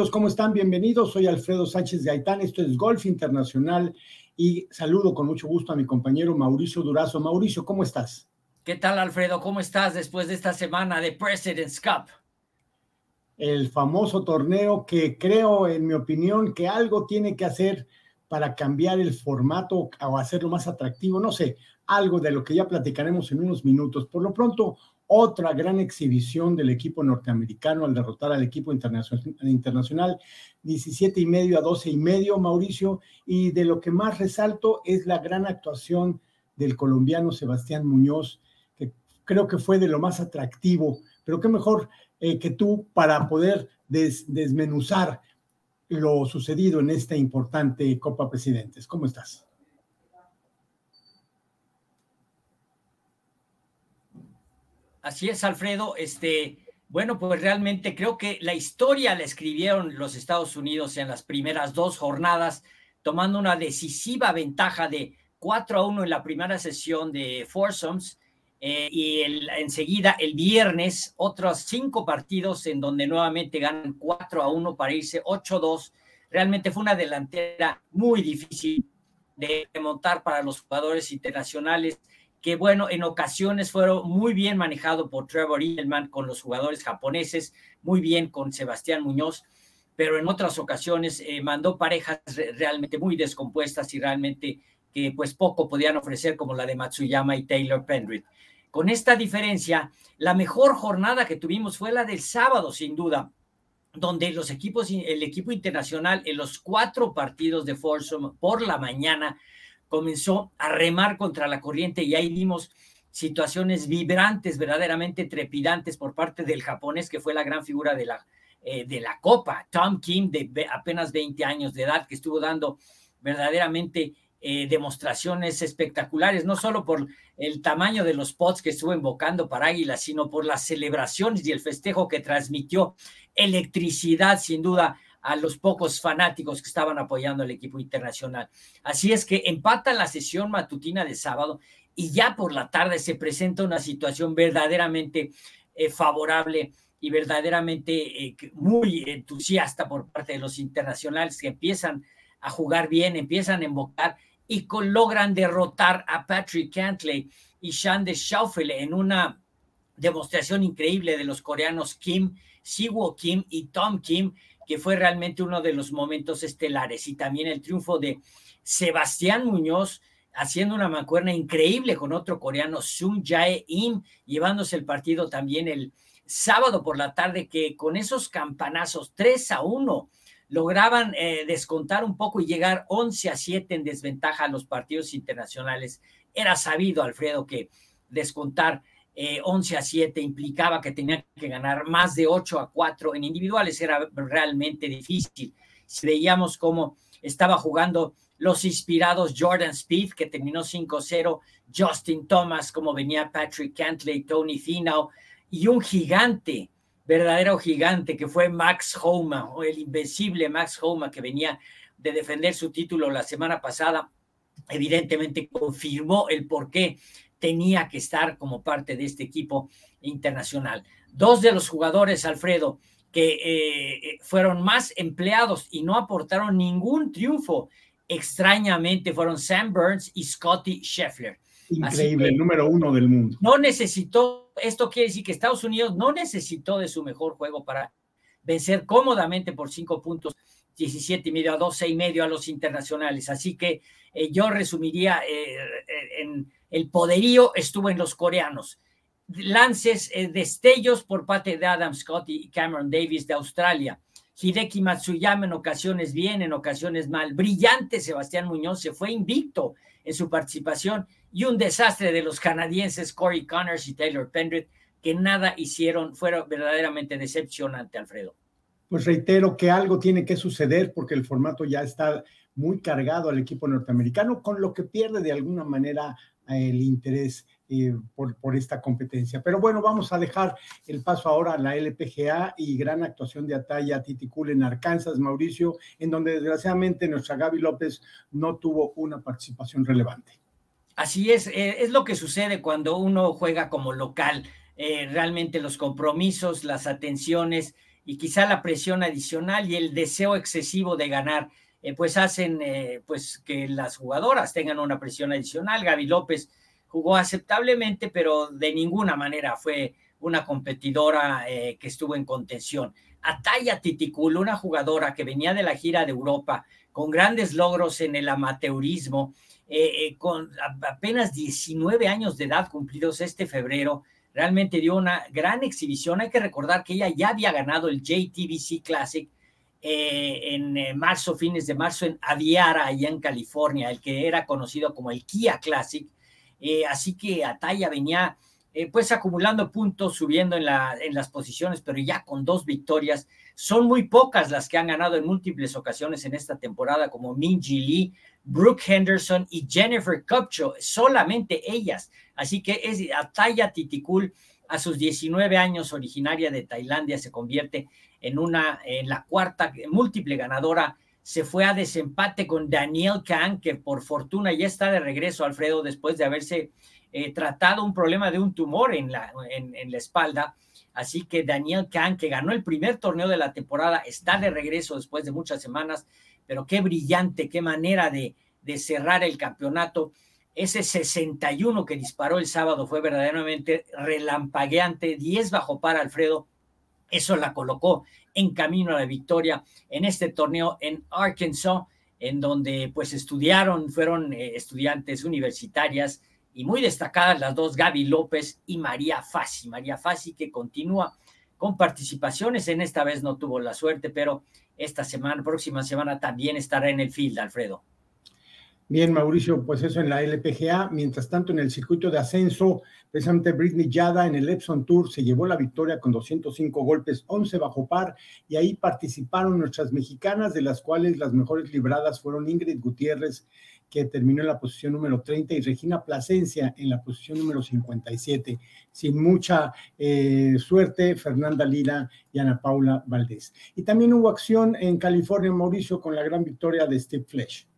Amigos, ¿cómo están? Bienvenidos. Soy Alfredo Sánchez de Aitán. Esto es Golf Internacional y saludo con mucho gusto a mi compañero Mauricio Durazo. Mauricio, ¿cómo estás? ¿Qué tal, Alfredo? ¿Cómo estás después de esta semana de President's Cup? El famoso torneo que creo, en mi opinión, que algo tiene que hacer para cambiar el formato o hacerlo más atractivo. No sé, algo de lo que ya platicaremos en unos minutos. Por lo pronto, otra gran exhibición del equipo norteamericano al derrotar al equipo internacional, 17 y medio a 12 y medio, Mauricio, y de lo que más resalto es la gran actuación del colombiano Sebastián Muñoz, que creo que fue de lo más atractivo, pero qué mejor eh, que tú para poder desmenuzar lo sucedido en esta importante Copa Presidentes. ¿Cómo estás? Así es, Alfredo. Este, bueno, pues realmente creo que la historia la escribieron los Estados Unidos en las primeras dos jornadas, tomando una decisiva ventaja de 4 a 1 en la primera sesión de foursomes eh, y enseguida el viernes otros cinco partidos en donde nuevamente ganan 4 a 1 para irse 8 a 2. Realmente fue una delantera muy difícil de montar para los jugadores internacionales que bueno, en ocasiones fueron muy bien manejado por Trevor Edelman con los jugadores japoneses, muy bien con Sebastián Muñoz, pero en otras ocasiones eh, mandó parejas realmente muy descompuestas y realmente que pues poco podían ofrecer como la de Matsuyama y Taylor Pendrit. Con esta diferencia, la mejor jornada que tuvimos fue la del sábado, sin duda, donde los equipos, el equipo internacional en los cuatro partidos de Foursome por la mañana comenzó a remar contra la corriente y ahí vimos situaciones vibrantes, verdaderamente trepidantes por parte del japonés, que fue la gran figura de la, eh, de la Copa, Tom Kim, de apenas 20 años de edad, que estuvo dando verdaderamente eh, demostraciones espectaculares, no solo por el tamaño de los pots que estuvo invocando para Águila, sino por las celebraciones y el festejo que transmitió. Electricidad, sin duda, a los pocos fanáticos que estaban apoyando al equipo internacional. Así es que empata la sesión matutina de sábado y ya por la tarde se presenta una situación verdaderamente eh, favorable y verdaderamente eh, muy entusiasta por parte de los internacionales que empiezan a jugar bien, empiezan a invocar y logran derrotar a Patrick Cantley y Shande Schaufele en una demostración increíble de los coreanos Kim, Siwo Kim y Tom Kim, que fue realmente uno de los momentos estelares. Y también el triunfo de Sebastián Muñoz haciendo una mancuerna increíble con otro coreano, Sung Jae Im, llevándose el partido también el sábado por la tarde, que con esos campanazos 3 a 1 lograban eh, descontar un poco y llegar 11 a 7 en desventaja a los partidos internacionales. Era sabido, Alfredo, que descontar 11 eh, a 7 implicaba que tenía que ganar más de 8 a 4 en individuales, era realmente difícil. Si veíamos cómo estaba jugando los inspirados Jordan Speed, que terminó 5-0, Justin Thomas, como venía Patrick Cantley, Tony Finau, y un gigante, verdadero gigante, que fue Max Homa, o el invencible Max Homa, que venía de defender su título la semana pasada, evidentemente confirmó el porqué tenía que estar como parte de este equipo internacional. Dos de los jugadores, Alfredo, que eh, fueron más empleados y no aportaron ningún triunfo, extrañamente fueron Sam Burns y Scotty Scheffler. Increíble, el número uno del mundo. No necesitó, esto quiere decir que Estados Unidos no necesitó de su mejor juego para vencer cómodamente por cinco puntos 17 y medio a 12 y medio a los internacionales. Así que eh, yo resumiría eh, en el poderío estuvo en los coreanos. Lances, eh, destellos por parte de Adam Scott y Cameron Davis de Australia. Hideki Matsuyama en ocasiones bien, en ocasiones mal. Brillante Sebastián Muñoz se fue invicto en su participación y un desastre de los canadienses Corey Connors y Taylor Pendrit que nada hicieron, fueron verdaderamente decepcionante, Alfredo. Pues reitero que algo tiene que suceder porque el formato ya está muy cargado al equipo norteamericano, con lo que pierde de alguna manera el interés eh, por, esta competencia. Pero bueno, vamos a dejar el paso ahora a la LPGA y gran actuación de Ataya Titicul en Arkansas, Mauricio, en donde desgraciadamente nuestra Gaby López no tuvo una participación relevante. Así es, eh, es lo que sucede cuando uno juega como local. Eh, realmente los compromisos, las atenciones y quizá la presión adicional y el deseo excesivo de ganar, eh, pues hacen eh, pues que las jugadoras tengan una presión adicional. Gaby López jugó aceptablemente, pero de ninguna manera fue una competidora eh, que estuvo en contención. Ataya Titicul, una jugadora que venía de la gira de Europa con grandes logros en el amateurismo, con apenas 19 años de edad cumplidos este febrero, realmente dio una gran exhibición. Hay que recordar que ella ya había ganado el JTBC Classic eh, en eh, marzo, fines de marzo, en Aviara, allá en California, el que era conocido como el Kia Classic. Eh, así que Ataya venía pues acumulando puntos, subiendo en, la, en las posiciones, pero ya con dos victorias. Son muy pocas las que han ganado en múltiples ocasiones en esta temporada, como Minji Lee, Brooke Henderson y Jennifer Kupcho, solamente ellas. Así que es Ataya Titicul a sus 19 años, originaria de Tailandia, se convierte en una, en la cuarta múltiple ganadora. Se fue a desempate con Daniel Kang, que por fortuna ya está de regreso, Alfredo, después de haberse eh, tratado un problema de un tumor en la, en, la espalda. Así que Daniel Kang, que ganó el primer torneo de la temporada, está de regreso después de muchas semanas pero qué brillante, qué manera de, cerrar el campeonato. Ese 61 que disparó el sábado fue verdaderamente relampagueante, 10 bajo para Alfredo. Eso la colocó en camino a la victoria en este torneo en Arkansas, en donde pues estudiaron, fueron eh, estudiantes universitarias y muy destacadas las dos, Gaby López y María Fassi. María Fassi que continúa con participaciones, en esta vez no tuvo la suerte, pero esta semana, próxima semana también estará en el field, Alfredo. Bien, Mauricio, pues eso en la LPGA. Mientras tanto, en el circuito de ascenso, precisamente Britney Yada en el Epson Tour se llevó la victoria con 205 golpes, 11 bajo par, y ahí participaron nuestras mexicanas, de las cuales las mejores libradas fueron Ingrid Gutiérrez que terminó en la posición número 30, y Regina Plasencia en la posición número 57. Sin mucha eh, suerte, Fernanda Lira y Ana Paula Valdés. Y también hubo acción en California, Mauricio, con la gran victoria de Steve Flesh.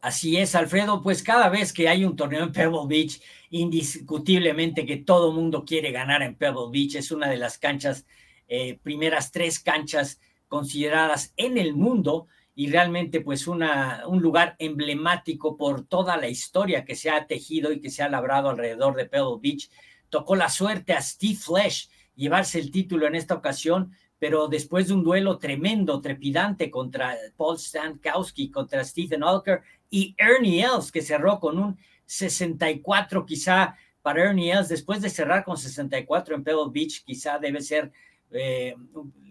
Así es, Alfredo, pues cada vez que hay un torneo en Pebble Beach, indiscutiblemente que todo mundo quiere ganar en Pebble Beach, es una de las canchas, eh, primeras tres canchas consideradas en el mundo y realmente pues una, un lugar emblemático por toda la historia que se ha tejido y que se ha labrado alrededor de Pebble Beach. Tocó la suerte a Steve Flesh llevarse el título en esta ocasión, pero después de un duelo tremendo, trepidante contra Paul Stankowski, contra Stephen Alker y Ernie Els, que cerró con un 64 quizá para Ernie Els, después de cerrar con 64 en Pebble Beach, quizá debe ser eh,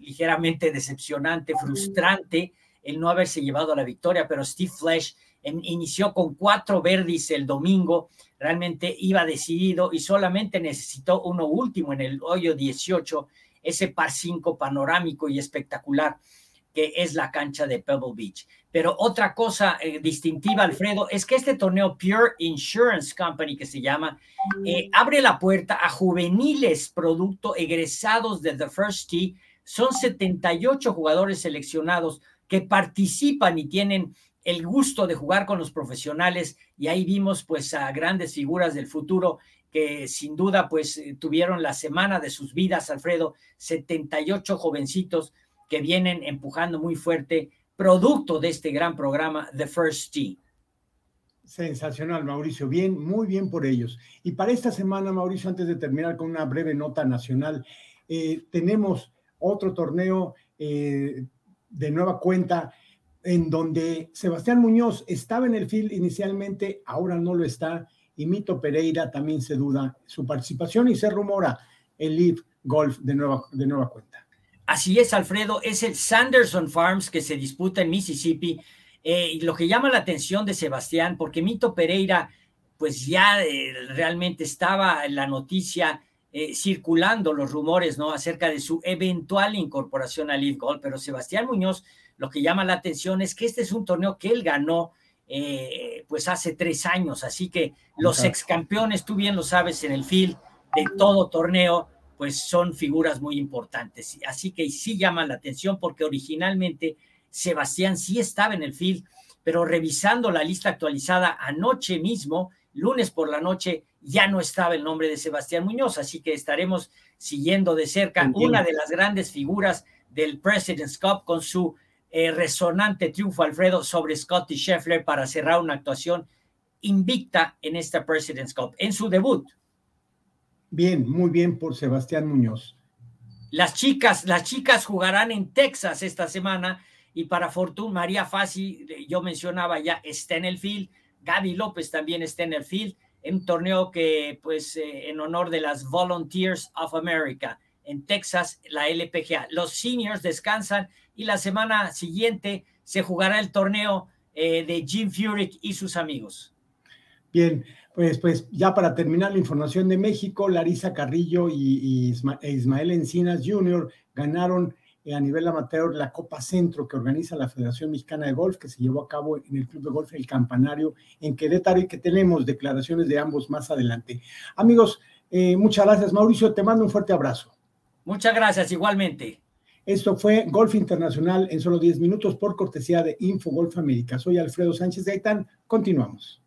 ligeramente decepcionante, frustrante el no haberse llevado a la victoria, pero Steve Flesh inició con cuatro verdis el domingo, realmente iba decidido y solamente necesitó uno último en el hoyo 18, ese par 5 panorámico y espectacular que es la cancha de Pebble Beach. Pero otra cosa eh, distintiva, Alfredo, es que este torneo Pure Insurance Company, que se llama, eh, abre la puerta a juveniles producto egresados de The First Tee. Son 78 jugadores seleccionados que participan y tienen el gusto de jugar con los profesionales y ahí vimos pues a grandes figuras del futuro que sin duda pues eh, tuvieron la semana de sus vidas, Alfredo, 78 jovencitos que vienen empujando muy fuerte, producto de este gran programa The First Tee. Sensacional, Mauricio. Bien, muy bien por ellos. Y para esta semana, Mauricio, antes de terminar con una breve nota nacional, eh, tenemos otro torneo eh, de nueva cuenta, en donde Sebastián Muñoz estaba en el field inicialmente, ahora no lo está, y Mito Pereira también se duda su participación y se rumora el Leaf Golf de nueva, de nueva cuenta. Así es, Alfredo, es el Sanderson Farms que se disputa en Mississippi. Eh, y lo que llama la atención de Sebastián, porque Mito Pereira, pues ya eh, realmente estaba en la noticia eh, circulando los rumores, ¿no? Acerca de su eventual incorporación al Leaf Gold, pero Sebastián Muñoz, lo que llama la atención es que este es un torneo que él ganó, eh, pues hace tres años, así que los ex campeones, tú bien lo sabes, en el field de todo torneo, pues son figuras muy importantes, así que sí llama la atención porque originalmente Sebastián sí estaba en el field, pero revisando la lista actualizada anoche mismo, lunes por la noche, ya no estaba el nombre de Sebastián Muñoz, así que estaremos siguiendo de cerca una de las grandes figuras del President's Cup con su eh, resonante triunfo, Alfredo, sobre Scotty Scheffler para cerrar una actuación invicta en esta President's Cup, en su debut. Bien, muy bien por Sebastián Muñoz. Las chicas, las chicas jugarán en Texas esta semana y para fortuna María Fassi, yo mencionaba ya, está en el field, Gaby López también está en el field, en un torneo que pues eh, en honor de las Volunteers of America en Texas, la LPGA. Los seniors descansan y la semana siguiente se jugará el torneo eh, de Jim Furyk y sus amigos. Bien, pues, pues ya para terminar la información de México, Larisa Carrillo y, e Ismael Encinas Jr. ganaron eh, a nivel amateur la Copa Centro que organiza la Federación Mexicana de Golf, que se llevó a cabo en el Club de Golf El Campanario en Querétaro y que tenemos declaraciones de ambos más adelante. Amigos, eh, muchas gracias, Mauricio. Te mando un fuerte abrazo. Muchas gracias, igualmente. Esto fue Golf Internacional en solo 10 minutos por cortesía de Info Golf América. Soy Alfredo Sánchez Gaitán. Continuamos.